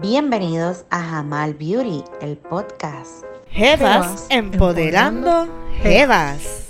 Bienvenidos a Jamal Beauty, el podcast. Jevas empoderando Jevas.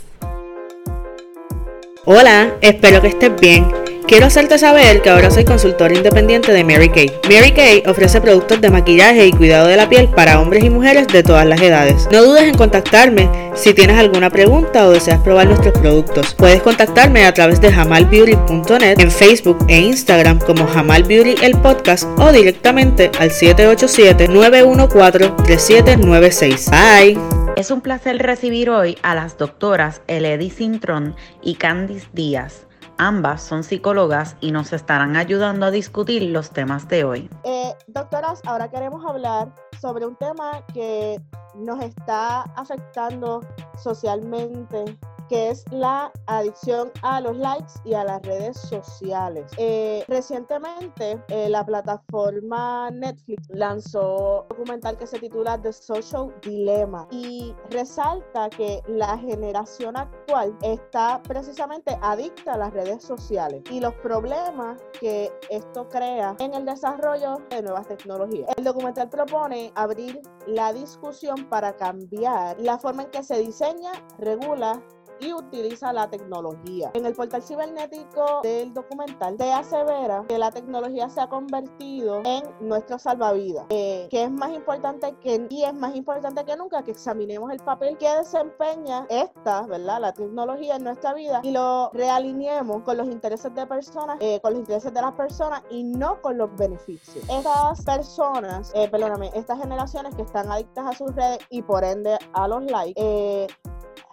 Hola, espero que estés bien. Quiero hacerte saber que ahora soy consultora independiente de Mary Kay. Mary Kay ofrece productos de maquillaje y cuidado de la piel para hombres y mujeres de todas las edades. No dudes en contactarme si tienes alguna pregunta o deseas probar nuestros productos. Puedes contactarme a través de jamalbeauty.net en Facebook e Instagram como Jamal Beauty el podcast o directamente al 787-914-3796. Bye. Es un placer recibir hoy a las doctoras Eledi Cintrón y Candice Díaz Ambas son psicólogas y nos estarán ayudando a discutir los temas de hoy. Eh, doctoras, ahora queremos hablar sobre un tema que nos está afectando socialmente que es la adicción a los likes y a las redes sociales. Eh, recientemente, eh, la plataforma Netflix lanzó un documental que se titula The Social Dilemma y resalta que la generación actual está precisamente adicta a las redes sociales y los problemas que esto crea en el desarrollo de nuevas tecnologías. El documental propone abrir la discusión para cambiar la forma en que se diseña, regula y utiliza la tecnología. En el portal cibernético del documental se asevera que la tecnología se ha convertido en nuestro salvavidas, eh, que es más importante que y es más importante que nunca que examinemos el papel que desempeña esta, ¿verdad? La tecnología en nuestra vida y lo realineemos con los intereses de personas, eh, con los intereses de las personas y no con los beneficios. Estas personas, eh, perdóname, estas generaciones que están adictas a sus redes y por ende a los likes, eh,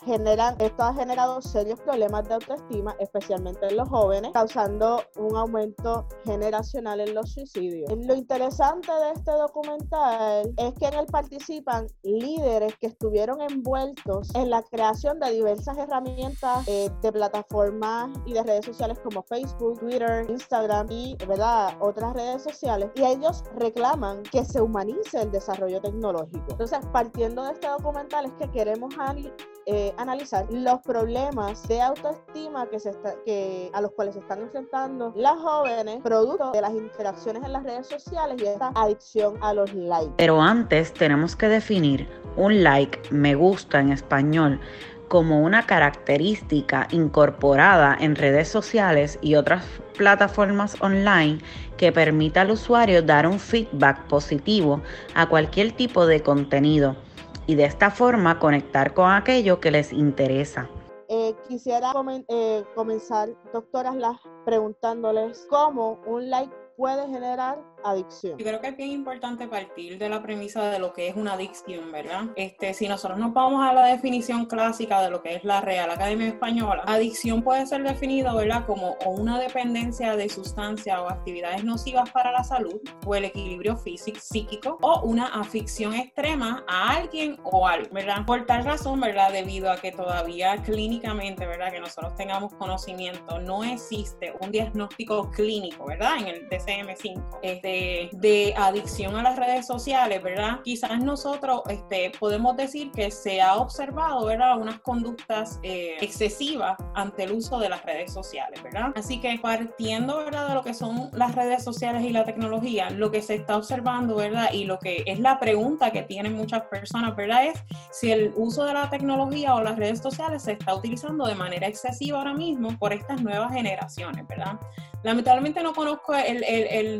generan, esto ha generado serios problemas de autoestima, especialmente en los jóvenes, causando un aumento generacional en los suicidios. Lo interesante de este documental es que en él participan líderes que estuvieron envueltos en la creación de diversas herramientas eh, de plataformas y de redes sociales como Facebook, Twitter, Instagram y ¿verdad? otras redes sociales. Y ellos reclaman que se humanice el desarrollo tecnológico. Entonces, partiendo de este documental es que queremos eh, analizar los problemas de autoestima que se que, a los cuales se están enfrentando las jóvenes producto de las interacciones en las redes sociales y esta adicción a los likes. Pero antes tenemos que definir un like, me gusta en español, como una característica incorporada en redes sociales y otras plataformas online que permita al usuario dar un feedback positivo a cualquier tipo de contenido y de esta forma conectar con aquello que les interesa. Eh, quisiera eh, comenzar, doctoras, preguntándoles cómo un like puede generar adicción. Yo creo que es bien importante partir de la premisa de lo que es una adicción, ¿verdad? Este, si nosotros nos vamos a la definición clásica de lo que es la Real Academia Española, adicción puede ser definida, ¿verdad? Como una dependencia de sustancias o actividades nocivas para la salud o el equilibrio físico, psíquico o una afición extrema a alguien o algo, ¿verdad? Por tal razón, ¿verdad? Debido a que todavía clínicamente, ¿verdad? Que nosotros tengamos conocimiento, no existe un diagnóstico clínico, ¿verdad? En el DCM5. Este, de, adicción a las redes sociales, ¿verdad? Quizás nosotros este, podemos decir que se ha observado, ¿verdad? Unas conductas eh, excesivas ante el uso de las redes sociales, ¿verdad? Así que partiendo, ¿verdad? De lo que son las redes sociales y la tecnología, lo que se está observando, ¿verdad? Y lo que es la pregunta que tienen muchas personas, ¿verdad? Es si el uso de la tecnología o las redes sociales se está utilizando de manera excesiva ahora mismo por estas nuevas generaciones, ¿verdad? Lamentablemente no conozco el, el,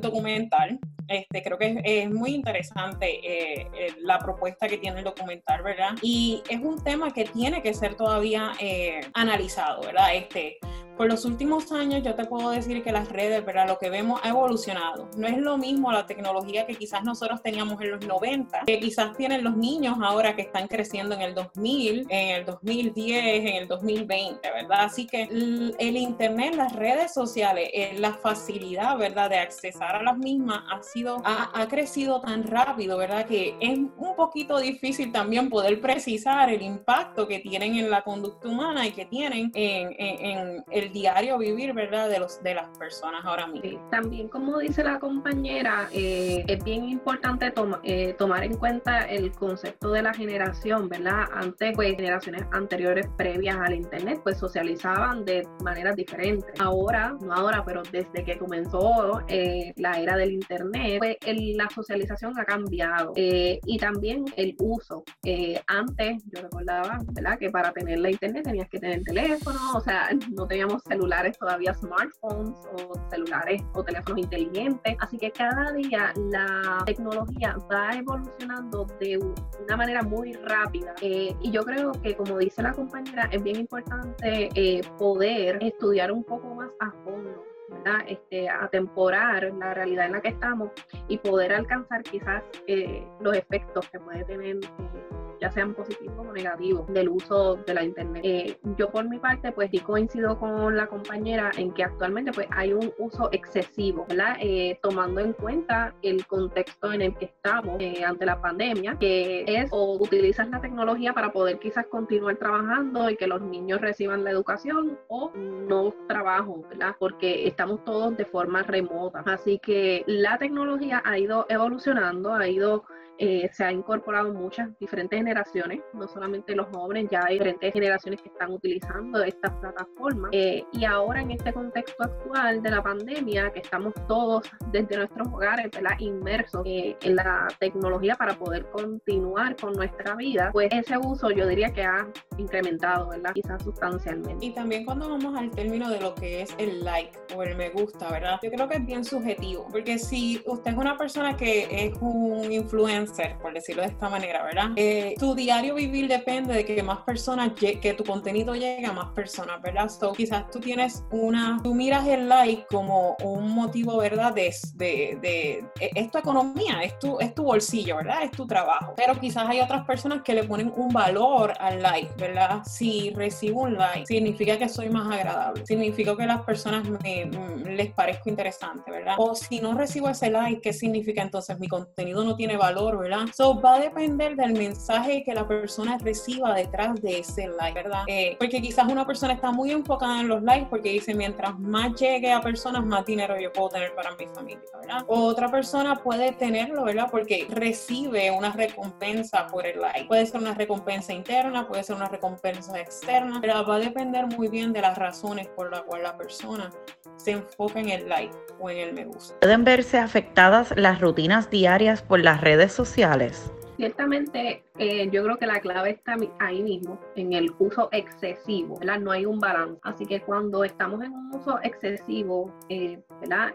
documental. Este, creo que es, muy interesante eh, eh, la propuesta que tiene el documental, ¿verdad? Y es un tema que tiene que ser todavía eh, analizado, ¿verdad? Este, por los últimos años yo te puedo decir que las redes, ¿verdad? Lo que vemos ha evolucionado. No es lo mismo la tecnología que quizás nosotros teníamos en los 90, que quizás tienen los niños ahora que están creciendo en el 2000, en el 2010, en el 2020, ¿verdad? Así que el Internet, las redes sociales, eh, la facilidad, ¿verdad? De accesar a las mismas ha sido, ha, ha crecido tan rápido, ¿verdad? Que es un poquito difícil también poder precisar el impacto que tienen en la conducta humana y que tienen en, en, en el diario vivir, ¿verdad? De, los, de las personas ahora mismo. también, como dice la compañera, eh, es bien importante eh, tomar en cuenta el concepto de la generación, ¿verdad? Antes, pues, generaciones anteriores previas al Internet, pues, socializaban de maneras diferentes. Ahora, no ahora, pero desde que comenzó eh, la era del Internet, pues la socialización ha cambiado eh, y también el uso. Eh, antes, yo recordaba, ¿verdad? Que para tener la Internet tenías que tener teléfono, o sea, no teníamos celulares todavía, smartphones o celulares o teléfonos inteligentes. Así que cada día la tecnología va evolucionando de una manera muy rápida. Eh, y yo creo que, como dice la compañera, es bien importante poder estudiar un poco más a fondo este, atemporar la realidad en la que estamos y poder alcanzar quizás eh, los efectos que puede tener eh, ya sean positivos o negativos, del uso de la Internet. Eh, yo por mi parte, pues sí coincido con la compañera en que actualmente pues hay un uso excesivo, ¿verdad? Eh, tomando en cuenta el contexto en el que estamos eh, ante la pandemia, que es o utilizas la tecnología para poder quizás continuar trabajando y que los niños reciban la educación o no trabajo, ¿verdad? Porque estamos todos de forma remota. Así que la tecnología ha ido evolucionando, ha ido eh, se ha incorporado muchas diferentes generaciones, no solamente los jóvenes, ya hay diferentes generaciones que están utilizando estas plataformas. Eh, y ahora en este contexto actual de la pandemia, que estamos todos desde nuestros hogares inmersos eh, en la tecnología para poder continuar con nuestra vida, pues ese uso yo diría que ha incrementado, ¿verdad? quizás sustancialmente. Y también cuando vamos al término de lo que es el like o el me gusta, ¿verdad? Yo creo que es bien subjetivo, porque si usted es una persona que es un influencer, ser, por decirlo de esta manera, ¿verdad? Eh, tu diario vivir depende de que más personas, que tu contenido llegue a más personas, ¿verdad? So, quizás tú tienes una, tú miras el like como un motivo, ¿verdad? De, de, de, e, es tu economía, es tu, es tu bolsillo, ¿verdad? Es tu trabajo. Pero quizás hay otras personas que le ponen un valor al like, ¿verdad? Si recibo un like, significa que soy más agradable, significa que las personas me, mm, les parezco interesante, ¿verdad? O si no recibo ese like, ¿qué significa entonces? Mi contenido no tiene valor ¿verdad? So, va a depender del mensaje que la persona reciba detrás de ese like, ¿verdad? Eh, porque quizás una persona está muy enfocada en los likes porque dice, mientras más llegue a personas, más dinero yo puedo tener para mi familia, ¿verdad? otra persona puede tenerlo, ¿verdad? Porque recibe una recompensa por el like. Puede ser una recompensa interna, puede ser una recompensa externa, pero va a depender muy bien de las razones por las cuales la persona se enfoca en el like o en el me gusta. Pueden verse afectadas las rutinas diarias por las redes sociales. Ciertamente, eh, yo creo que la clave está ahí mismo, en el uso excesivo. No hay un balance. Así que cuando estamos en un uso excesivo, eh.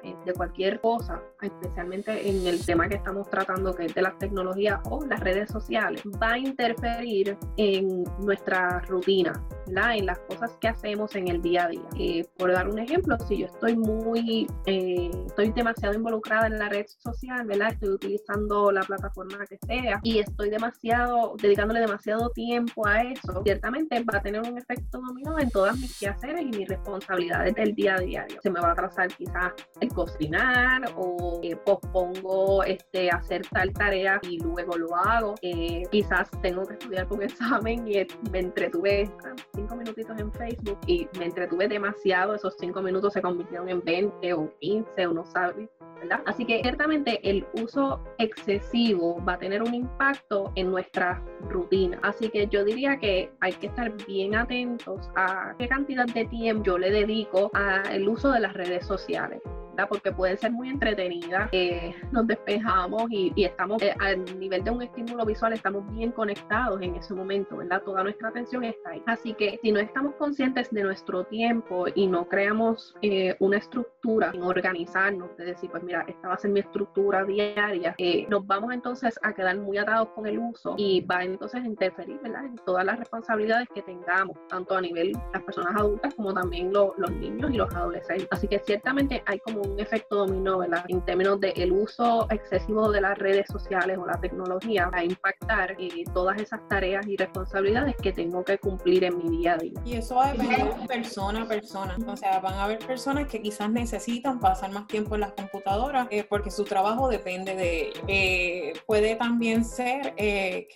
Eh, de cualquier cosa, especialmente en el tema que estamos tratando, que es de las tecnologías o las redes sociales, va a interferir en nuestra rutina. En las cosas que hacemos en el día a día. por dar un ejemplo, si yo estoy muy, estoy demasiado involucrada en la red social. Estoy utilizando la plataforma que sea y estoy demasiado, dedicándole demasiado tiempo a eso, ciertamente va a tener un efecto dominó en todas mis quehaceres y mis responsabilidades del día a día. Se me va a atrasar quizás el cocinar o eh, pospongo este, hacer tal tarea y luego lo hago. Eh, quizás tengo que estudiar un examen y me entretuve cinco minutitos en Facebook y me entretuve demasiado. Esos cinco minutos se convirtieron en 20 o 15, uno sabe Así que ciertamente el uso excesivo va a tener un impacto en nuestra rutina. Así que yo diría que hay que estar bien atentos a qué cantidad de tiempo yo le dedico al uso de las redes sociales porque pueden ser muy entretenidas, eh, nos despejamos y, estamos eh, al nivel de un estímulo visual, estamos bien conectados en ese momento, ¿verdad? Toda nuestra atención está ahí. Así que si no estamos conscientes de nuestro tiempo y no creamos eh, una estructura en organizarnos, de decir, pues mira, esta va a ser mi estructura diaria, nos vamos entonces a quedar muy atados con el uso y va entonces a interferir, ¿verdad? En todas las responsabilidades que tengamos, tanto a nivel las personas adultas como también los niños y los adolescentes. Así que ciertamente hay como un efecto dominó, ¿verdad? En términos del el uso excesivo de las redes sociales o la tecnología a impactar eh, todas esas tareas y responsabilidades que tengo que cumplir en mi día a día. Y eso va a depender de persona a persona. O sea, van a haber personas que quizás necesitan pasar más tiempo en las computadoras eh, porque su trabajo depende de ello. Eh, puede también ser que,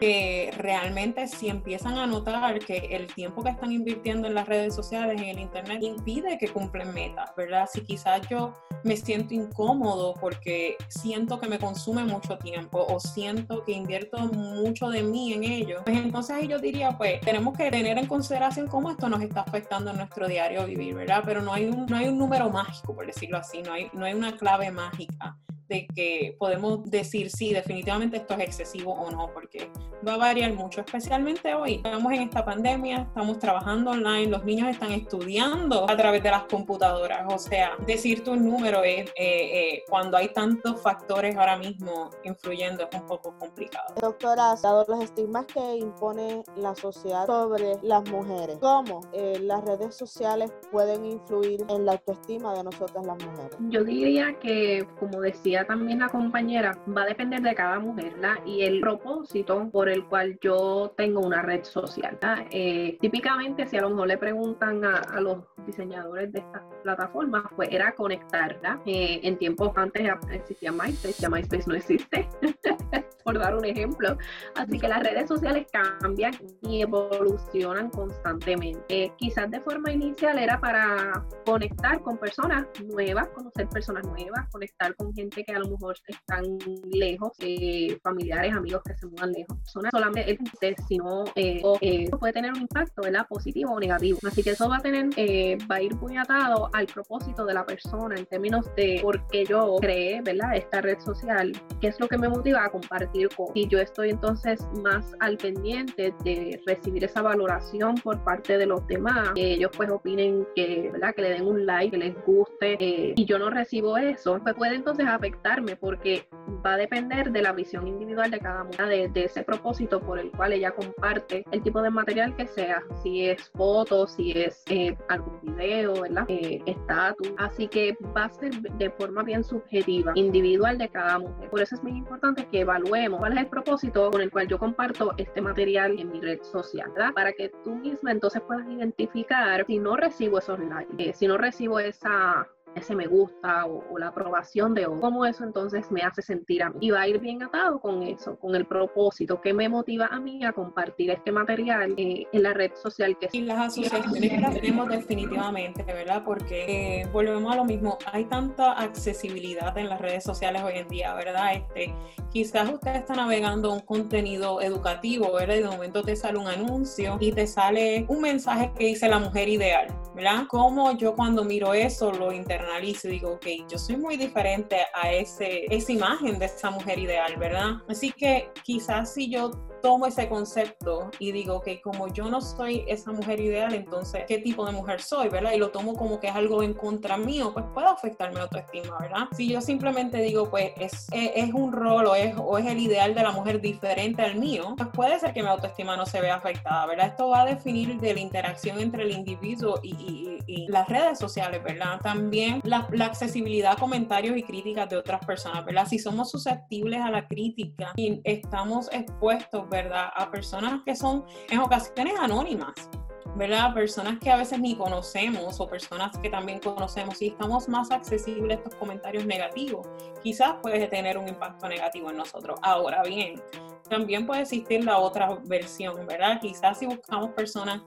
que realmente si empiezan a notar que el tiempo que están invirtiendo en las redes sociales, en el internet, impide que cumplen metas, ¿verdad? Si quizás yo me siento incómodo porque siento que me consume mucho tiempo o siento que invierto mucho de mí en ello, pues entonces ahí yo diría, pues tenemos que tener en consideración cómo esto nos está afectando en nuestro diario vivir, ¿verdad? Pero no hay un, no hay un número mágico, por decirlo así, no hay, no hay una clave mágica de que podemos decir si definitivamente esto es excesivo o no, porque va a variar mucho, especialmente hoy. Estamos en esta pandemia, estamos trabajando online, los niños están estudiando a través de las computadoras, o sea, decirte un número es eh, eh, cuando hay tantos factores ahora mismo influyendo es un poco complicado. Doctora, dado los estigmas que impone la sociedad sobre las mujeres, ¿cómo eh, las redes sociales pueden influir en la autoestima de nosotras las mujeres? Yo diría que, como decía también la compañera, va a depender de cada mujer ¿la? y el propósito por el cual yo tengo una red social. Eh, típicamente, si a lo mejor le preguntan a, a los diseñadores de estas plataformas, pues era conectar. Eh, en tiempos antes existía MySpace, ya MySpace no existe, por dar un ejemplo. Así que las redes sociales cambian y evolucionan constantemente. quizás de forma inicial era para conectar con personas nuevas, conocer personas nuevas, conectar con gente que a lo mejor están lejos, eh, familiares, amigos que se mudan lejos. Personas solamente sino eh, eh, puede tener un impacto, ¿verdad? Positivo o negativo. Así que eso va a tener, eh, va a ir muy atado al propósito de la persona en términos de por qué yo creé, ¿verdad? Esta red social, qué es lo que me motiva a compartir con. Y yo estoy entonces más al pendiente de recibir esa valoración por parte de los demás, que ellos pues opinen que, ¿verdad? Que le den un like, que les guste, eh, y yo no recibo eso, pues puede entonces afectarme porque va a depender de la visión individual de cada una, de, de ese propósito por el cual ella comparte el tipo de material que sea, si es foto, si es eh, algún video, ¿verdad? Eh, estatus. Así que va a ser de forma bien subjetiva, individual de cada mujer. Por eso es muy importante que evaluemos cuál es el propósito con el cual yo comparto este material en mi red social, ¿verdad? Para que tú misma entonces puedas identificar si no recibo esos likes, eh, si no recibo esa ese me gusta o, la aprobación de otro, cómo eso entonces me hace sentir a mí. Y va a ir bien atado con eso, con el propósito que me motiva a mí a compartir este material eh, en la red social que Y las asociaciones las tenemos definitivamente, ¿verdad? Porque eh, volvemos a lo mismo, hay tanta accesibilidad en las redes sociales hoy en día, ¿verdad? Este, quizás usted está navegando un contenido educativo, ¿verdad? Y de momento te sale un anuncio y te sale un mensaje que dice la mujer ideal, ¿verdad? Como yo cuando miro eso lo internalizo y digo, ok, yo soy muy diferente a ese, esa imagen de esa mujer ideal, ¿verdad? Así que quizás si yo tomo ese concepto y digo que como yo no soy esa mujer ideal, entonces, ¿qué tipo de mujer soy, verdad? Y lo tomo como que es algo en contra mío, pues puede afectar mi autoestima, ¿verdad? Si yo simplemente digo, pues es, es, un rol o es, o es el ideal de la mujer diferente al mío, pues puede ser que mi autoestima no se vea afectada, ¿verdad? Esto va a definir de la interacción entre el individuo y, y, y las redes sociales, ¿verdad? También la, la accesibilidad a comentarios y críticas de otras personas, ¿verdad? Si somos susceptibles a la crítica y estamos expuestos ¿verdad? A personas que son en ocasiones anónimas, ¿verdad? Personas que a veces ni conocemos o personas que también conocemos y estamos más accesibles a estos comentarios negativos, quizás puede tener un impacto negativo en nosotros. Ahora bien, también puede existir la otra versión, ¿verdad? Quizás si buscamos personas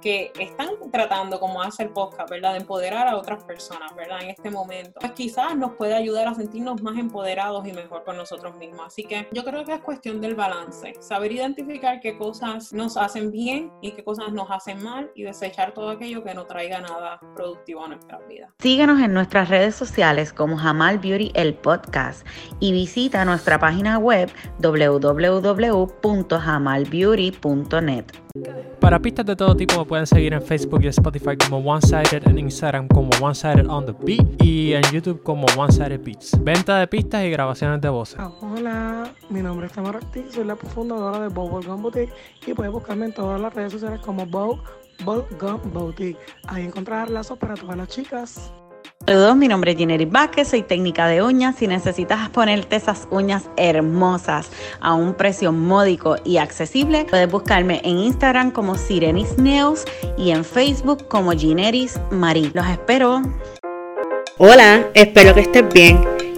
que están tratando, como hace el podcast, ¿verdad? De empoderar a otras personas, ¿verdad? En este momento. Pues quizás nos puede ayudar a sentirnos más empoderados y mejor con nosotros mismos. Así que yo creo que es cuestión del balance. Saber identificar qué cosas nos hacen bien y qué cosas nos hacen mal y desechar todo aquello que no traiga nada productivo a nuestras vidas. Síguenos en nuestras redes sociales como Jamal Beauty el podcast y visita nuestra página web www.jamalbeauty.net. Para pistas de todo tipo me pueden seguir en Facebook y Spotify como One Sided, en Instagram como One Sided on the Beat y en YouTube como One Sided Beats. Venta de pistas y grabaciones de voces. Hola, mi nombre es Tamara Ortiz, soy la fundadora de Bow Gum Boutique y puedes buscarme en todas las redes sociales como Bow Gum Boutique. Ahí encontrarás lazos para todas las chicas. Saludos, mi nombre es Ginery Vázquez, soy técnica de uñas. Si necesitas ponerte esas uñas hermosas a un precio módico y accesible, puedes buscarme en Instagram como Sirenis Neos y en Facebook como Gineris Marie. Los espero. Hola, espero que estés bien.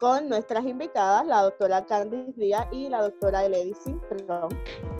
con nuestras invitadas, la doctora Candice Díaz y la doctora Elady Cintrón.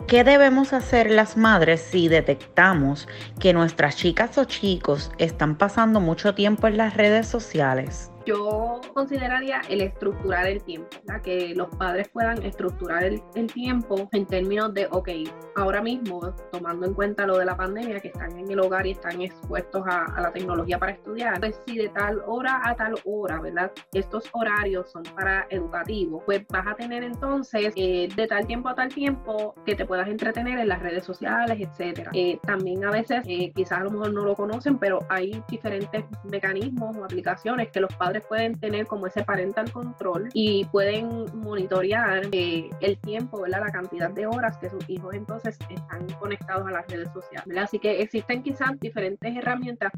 ¿Qué debemos hacer las madres si detectamos que nuestras chicas o chicos están pasando mucho tiempo en las redes sociales? Yo consideraría el estructurar el tiempo, que los padres puedan estructurar el, tiempo en términos de, ok, ahora mismo, tomando en cuenta lo de la pandemia, que están en el hogar y están expuestos a, la tecnología para estudiar, pues si de tal hora a tal hora, ¿verdad? Estos horarios son para educativos, pues vas a tener entonces eh, de tal tiempo a tal tiempo que te puedas entretener en las redes sociales, etcétera. Eh, también a veces, eh, quizás a lo mejor no lo conocen, pero hay diferentes mecanismos o aplicaciones que los padres pueden tener como ese parental control y pueden monitorear eh, el tiempo, la cantidad de horas que sus hijos entonces están conectados a las redes sociales. Así que existen quizás diferentes herramientas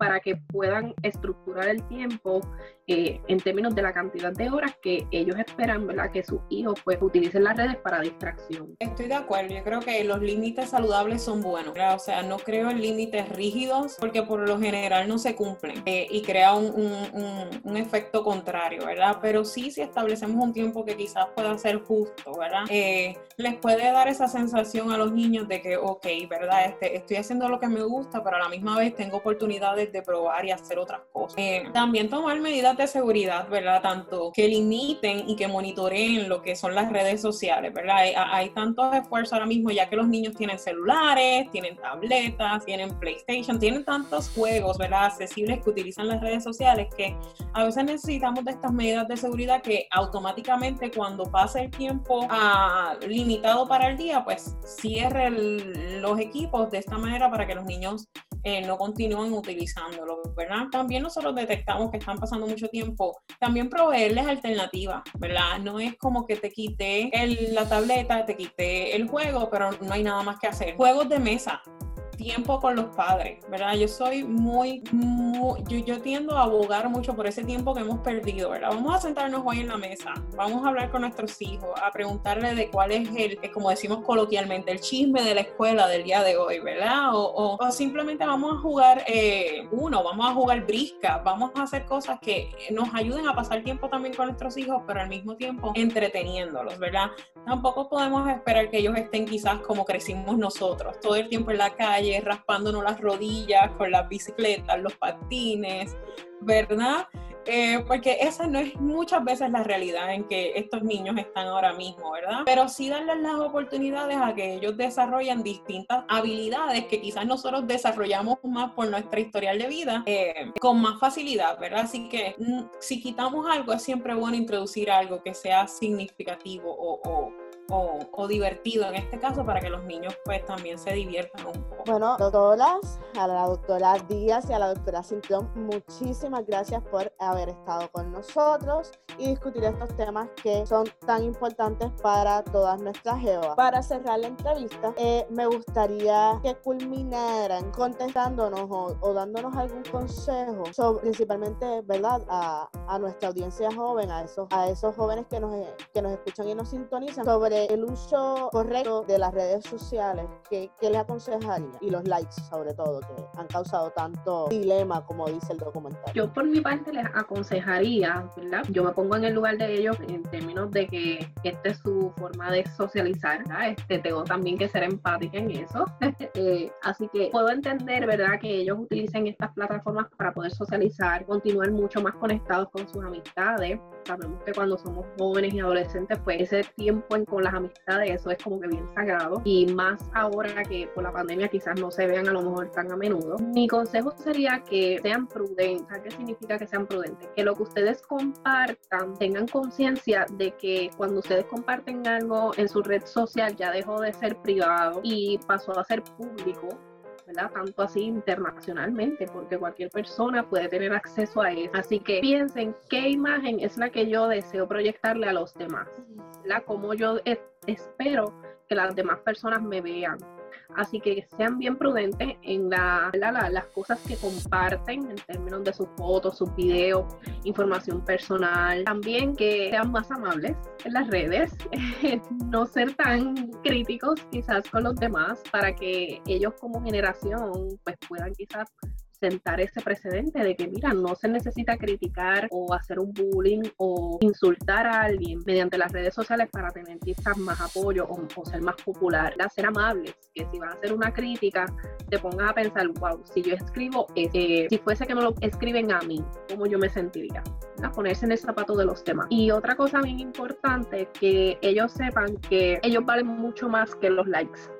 para que puedan estructurar el tiempo eh, en términos de la cantidad de horas que ellos esperan ¿verdad? que sus hijos pues, utilicen las redes para distracción. Estoy de acuerdo, yo creo que los límites saludables son buenos, o sea, no creo en límites rígidos porque por lo general no se cumplen eh, y crea un, un, un, efecto contrario, ¿verdad? Pero sí, si establecemos un tiempo que quizás pueda ser justo, ¿verdad? Eh, les puede dar esa sensación a los niños de que, ok, ¿verdad? Este, estoy haciendo lo que me gusta, pero a la misma vez tengo oportunidades de probar y hacer otras cosas. Eh, también tomar medidas de seguridad, ¿verdad? Tanto que limiten y que monitoreen lo que son las redes sociales, ¿verdad? Hay, hay tantos esfuerzos ahora mismo ya que los niños tienen celulares, tienen tabletas, tienen PlayStation, tienen tantos juegos, ¿verdad? Accesibles que utilizan las redes sociales que a veces necesitamos de estas medidas de seguridad que automáticamente cuando pase el tiempo ah, limitado para el día, pues cierre los equipos de esta manera para que los niños eh, no continúen utilizándolo, ¿verdad? También nosotros detectamos que están pasando mucho tiempo, también proveerles alternativas, ¿verdad? No es como que te quité la tableta, te quité el juego, pero no hay nada más que hacer. Juegos de mesa, tiempo con los padres, ¿verdad? Yo soy muy, yo, yo, tiendo a abogar mucho por ese tiempo que hemos perdido, ¿verdad? Vamos a sentarnos hoy en la mesa, vamos a hablar con nuestros hijos, a preguntarle de cuál es el, como decimos coloquialmente, el chisme de la escuela del día de hoy, ¿verdad? O, o, simplemente vamos a jugar eh, uno, vamos a jugar brisca, vamos a hacer cosas que nos ayuden a pasar tiempo también con nuestros hijos, pero al mismo tiempo entreteniéndolos, ¿verdad? Tampoco podemos esperar que ellos estén quizás como crecimos nosotros, todo el tiempo en la calle raspándonos las rodillas con las bicicletas, los patines, ¿verdad? Eh, porque esa no es muchas veces la realidad en que estos niños están ahora mismo, ¿verdad? Pero sí darles las oportunidades a que ellos desarrollen distintas habilidades que quizás nosotros desarrollamos más por nuestra historial de vida eh, con más facilidad, ¿verdad? Así que mm, si quitamos algo es siempre bueno introducir algo que sea significativo o o, divertido en este caso para que los niños pues también se diviertan un poco. Bueno, doctoras, a la doctora Díaz y a la doctora Cintrón, muchísimas gracias por haber estado con nosotros y discutir estos temas que son tan importantes para todas nuestras jevas. Para cerrar la entrevista, eh, me gustaría que culminaran contestándonos o, dándonos algún consejo, sobre, principalmente, ¿verdad?, a, a, nuestra audiencia joven, a esos, a esos jóvenes que nos, que nos escuchan y nos sintonizan sobre el uso correcto de las redes sociales, ¿qué, ¿qué, les aconsejaría? Y los likes, sobre todo, que han causado tanto dilema, como dice el documental. Yo, por mi parte, les aconsejaría, ¿verdad? Yo me pongo en el lugar de ellos en términos de que esta es su forma de socializar, ¿verdad? Este, tengo también que ser empática en eso. Eh, así que puedo entender, ¿verdad?, que ellos utilicen estas plataformas para poder socializar, continuar mucho más conectados con sus amistades. Sabemos que cuando somos jóvenes y adolescentes, pues ese tiempo con las amistades, eso es como que bien sagrado. Y más ahora que por la pandemia quizás no se vean a lo mejor tan a menudo. Mi consejo sería que sean prudentes. ¿Qué significa que sean prudentes? Que lo que ustedes compartan tengan conciencia de que cuando ustedes comparten algo en su red social ya dejó de ser privado y pasó a ser público tanto así internacionalmente, porque cualquier persona puede tener acceso a eso. Así que piensen qué imagen es la que yo deseo proyectarle a los demás, la Como yo espero que las demás personas me vean. Así que sean bien prudentes en la, las cosas que comparten en términos de sus fotos, sus videos, información personal. También que sean más amables en las redes, no ser tan críticos quizás con los demás para que ellos como generación pues puedan quizás sentar ese precedente de que, mira, no se necesita criticar o hacer un bullying o insultar a alguien mediante las redes sociales para tener quizás más apoyo o, ser más popular. A ser amables, que si van a hacer una crítica, te pongas a pensar, wow, si yo escribo, eh, si fuese que me lo escriben a mí, ¿cómo yo me sentiría? A ponerse en el zapato de los demás. Y otra cosa bien importante, que ellos sepan que ellos valen mucho más que los likes.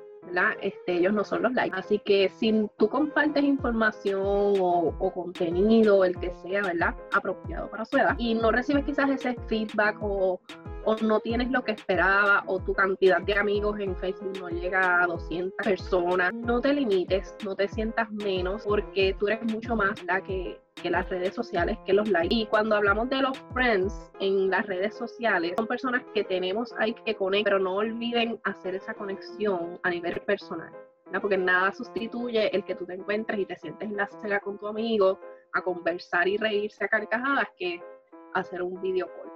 Este, ellos no son los likes. Así que si tú compartes información o, contenido, el que sea, ¿verdad? Apropiado para su edad, y no recibes quizás ese feedback o, o no tienes lo que esperaba o tu cantidad de amigos en Facebook no llega a 200 personas, no te limites, no te sientas menos porque tú eres mucho más la que que las redes sociales, que los likes. Y cuando hablamos de los friends en las redes sociales, son personas que tenemos ahí que conectar, pero no olviden hacer esa conexión a nivel personal. Porque nada sustituye el que tú te encuentres y te sientes en la acera con tu amigo a conversar y reírse a carcajadas que hacer un video call.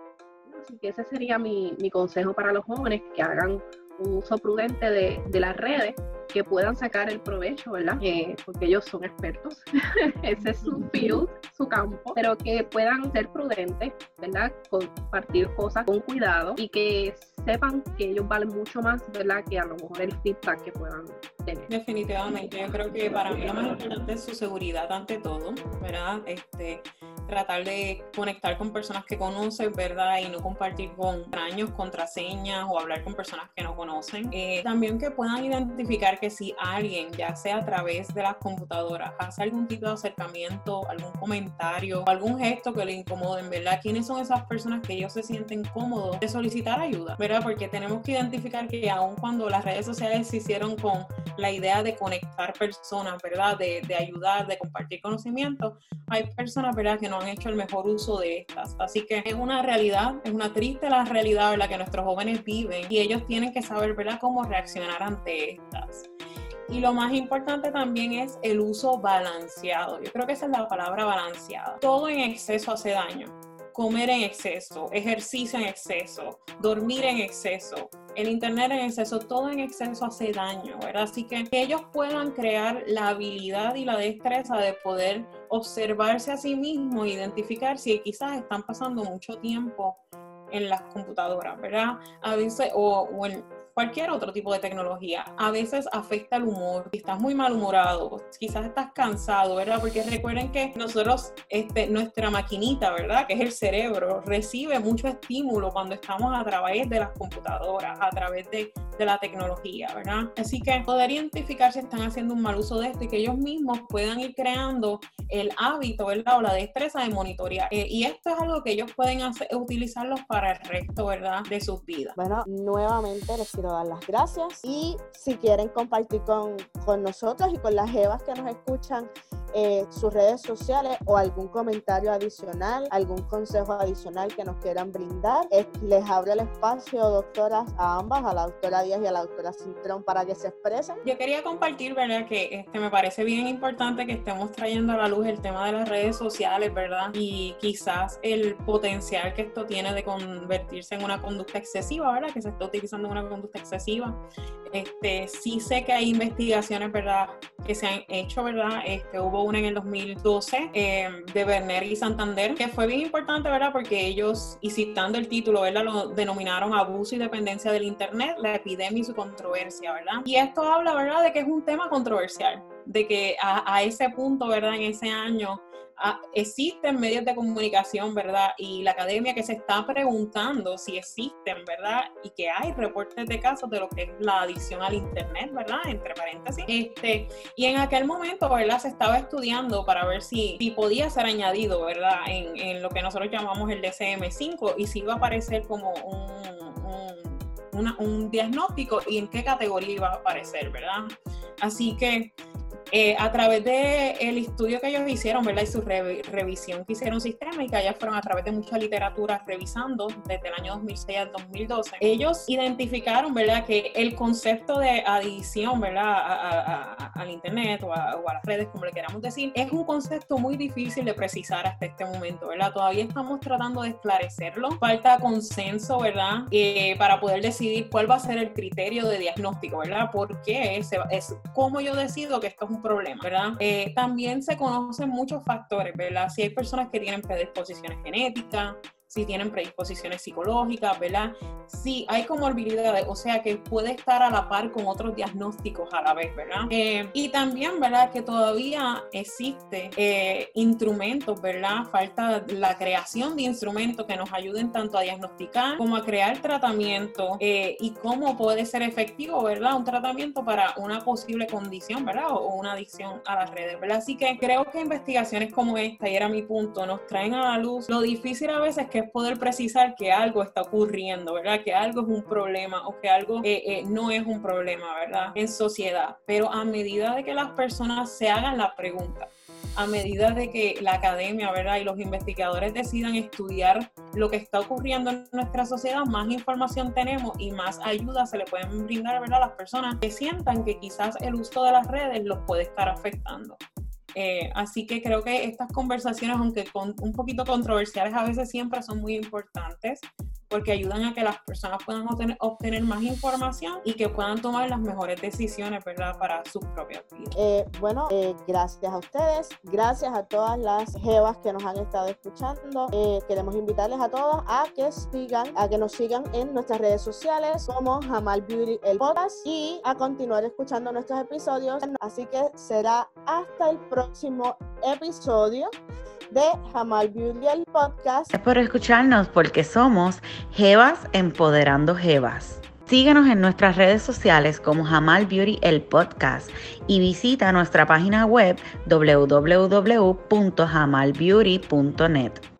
Así que ese sería mi, mi consejo para los jóvenes, que hagan un uso prudente de, de las redes que puedan sacar el provecho, ¿verdad? Eh, porque ellos son expertos, ese es su field, su campo, pero que puedan ser prudentes, ¿verdad? Compartir cosas con cuidado y que sepan que ellos valen mucho más, ¿verdad? Que a lo mejor el feedback que puedan tener. Definitivamente, yo creo que para mí lo más importante es su seguridad ante todo, ¿verdad? Este, tratar de conectar con personas que conocen, ¿verdad? Y no compartir con extraños contraseñas o hablar con personas que no conocen. Eh, también que puedan identificar que si alguien, ya sea a través de las computadoras, hace algún tipo de acercamiento, algún comentario, algún gesto que le incomoden, ¿verdad? ¿Quiénes son esas personas que ellos se sienten cómodos de solicitar ayuda, ¿verdad? Porque tenemos que identificar que aun cuando las redes sociales se hicieron con la idea de conectar personas, ¿verdad? De, de ayudar, de compartir conocimiento, hay personas, ¿verdad? Que no han hecho el mejor uso de estas. Así que es una realidad, es una triste la realidad, ¿verdad? Que nuestros jóvenes viven y ellos tienen que saber, ¿verdad? Cómo reaccionar ante estas. Y lo más importante también es el uso balanceado. Yo creo que esa es la palabra balanceada. Todo en exceso hace daño. Comer en exceso, ejercicio en exceso, dormir en exceso, el internet en exceso, todo en exceso hace daño, ¿verdad? Así que que ellos puedan crear la habilidad y la destreza de poder observarse a sí mismos, identificar si quizás están pasando mucho tiempo en las computadoras, ¿verdad? A veces, o, o en, cualquier otro tipo de tecnología, a veces afecta el humor. Si estás muy malhumorado, quizás estás cansado, ¿verdad? Porque recuerden que nosotros, este, nuestra maquinita, ¿verdad? Que es el cerebro, recibe mucho estímulo cuando estamos a través de las computadoras, a través de, de la tecnología, ¿verdad? Así que poder identificar si están haciendo un mal uso de esto y que ellos mismos puedan ir creando el hábito, ¿verdad? O la destreza de monitorear. Eh, y esto es algo que ellos pueden hacer, utilizarlos para el resto, ¿verdad? De sus vidas. Bueno, nuevamente les quiero dar las gracias y si quieren compartir con, con nosotros y con las Evas que nos escuchan eh, sus redes sociales o algún comentario adicional, algún consejo adicional que nos quieran brindar. les abro el espacio, doctoras, a ambas, a la doctora Díaz y a la doctora Cintrón, para que se expresen. Yo quería compartir, ¿verdad? Que este, me parece bien importante que estemos trayendo a la luz el tema de las redes sociales, ¿verdad? Y quizás el potencial que esto tiene de convertirse en una conducta excesiva, ¿verdad? Que se está utilizando una conducta excesiva. Este, sí sé que hay investigaciones, ¿verdad? Que se han hecho, ¿verdad? Este, hubo una en el 2012 eh, de Berner y Santander, que fue bien importante, ¿verdad? Porque ellos, y citando el título, ¿verdad? Lo denominaron abuso y dependencia del Internet, la epidemia y su controversia, ¿verdad? Y esto habla, ¿verdad? De que es un tema controversial, de que a, a ese punto, ¿verdad? En ese año Ah, existen medios de comunicación, ¿verdad? Y la academia que se está preguntando si existen, ¿verdad? Y que hay reportes de casos de lo que es la adicción al Internet, ¿verdad? Entre paréntesis. Este, y en aquel momento, ¿verdad? Se estaba estudiando para ver si, si podía ser añadido, ¿verdad? En, lo que nosotros llamamos el DCM5 y si iba a aparecer como un, un, un diagnóstico y en qué categoría iba a aparecer, ¿verdad? Así que eh, a través del el estudio que ellos hicieron, ¿verdad? Y su revisión que hicieron sistémica, ya fueron a través de mucha literatura revisando desde el año 2006 al 2012, ellos identificaron, ¿verdad? Que el concepto de adición, ¿verdad? al Internet o a, las redes, como le queramos decir, es un concepto muy difícil de precisar hasta este momento, ¿verdad? Todavía estamos tratando de esclarecerlo. Falta consenso, ¿verdad? Eh, para poder decidir cuál va a ser el criterio de diagnóstico, ¿verdad? Porque es, es cómo yo decido que esto es un problema, ¿verdad? Eh, también se conocen muchos factores, ¿verdad? Si hay personas que tienen predisposiciones genéticas, si tienen predisposiciones psicológicas, ¿verdad? Si hay comorbilidades, o sea que puede estar a la par con otros diagnósticos a la vez, ¿verdad? Eh, y también, ¿verdad? Que todavía existe eh, instrumentos, ¿verdad? Falta la creación de instrumentos que nos ayuden tanto a diagnosticar como a crear tratamiento eh, y cómo puede ser efectivo, ¿verdad? Un tratamiento para una posible condición, ¿verdad? O una adicción a las redes, ¿verdad? Así que creo que investigaciones como esta, y era mi punto, nos traen a la luz lo difícil a veces que poder precisar que algo está ocurriendo, ¿verdad? Que algo es un problema o que algo eh, eh, no es un problema, ¿verdad? En sociedad. Pero a medida de que las personas se hagan la pregunta, a medida de que la academia, ¿verdad? Y los investigadores decidan estudiar lo que está ocurriendo en nuestra sociedad, más información tenemos y más ayuda se le pueden brindar, ¿verdad? A las personas que sientan que quizás el uso de las redes los puede estar afectando. Eh, así que creo que estas conversaciones, aunque con, un poquito controversiales a veces, siempre son muy importantes porque ayudan a que las personas puedan obtener, más información y que puedan tomar las mejores decisiones, para sus propias vidas. Eh, bueno, eh, gracias a ustedes, gracias a todas las jevas que nos han estado escuchando. Eh, queremos invitarles a todos a que sigan, a que nos sigan en nuestras redes sociales como Jamal Beauty el podcast y a continuar escuchando nuestros episodios. Así que será hasta el próximo episodio de Jamal Beauty el podcast. Gracias por escucharnos porque somos Jevas Empoderando Jevas. Síguenos en nuestras redes sociales como Jamal Beauty el podcast y visita nuestra página web www.jamalbeauty.net.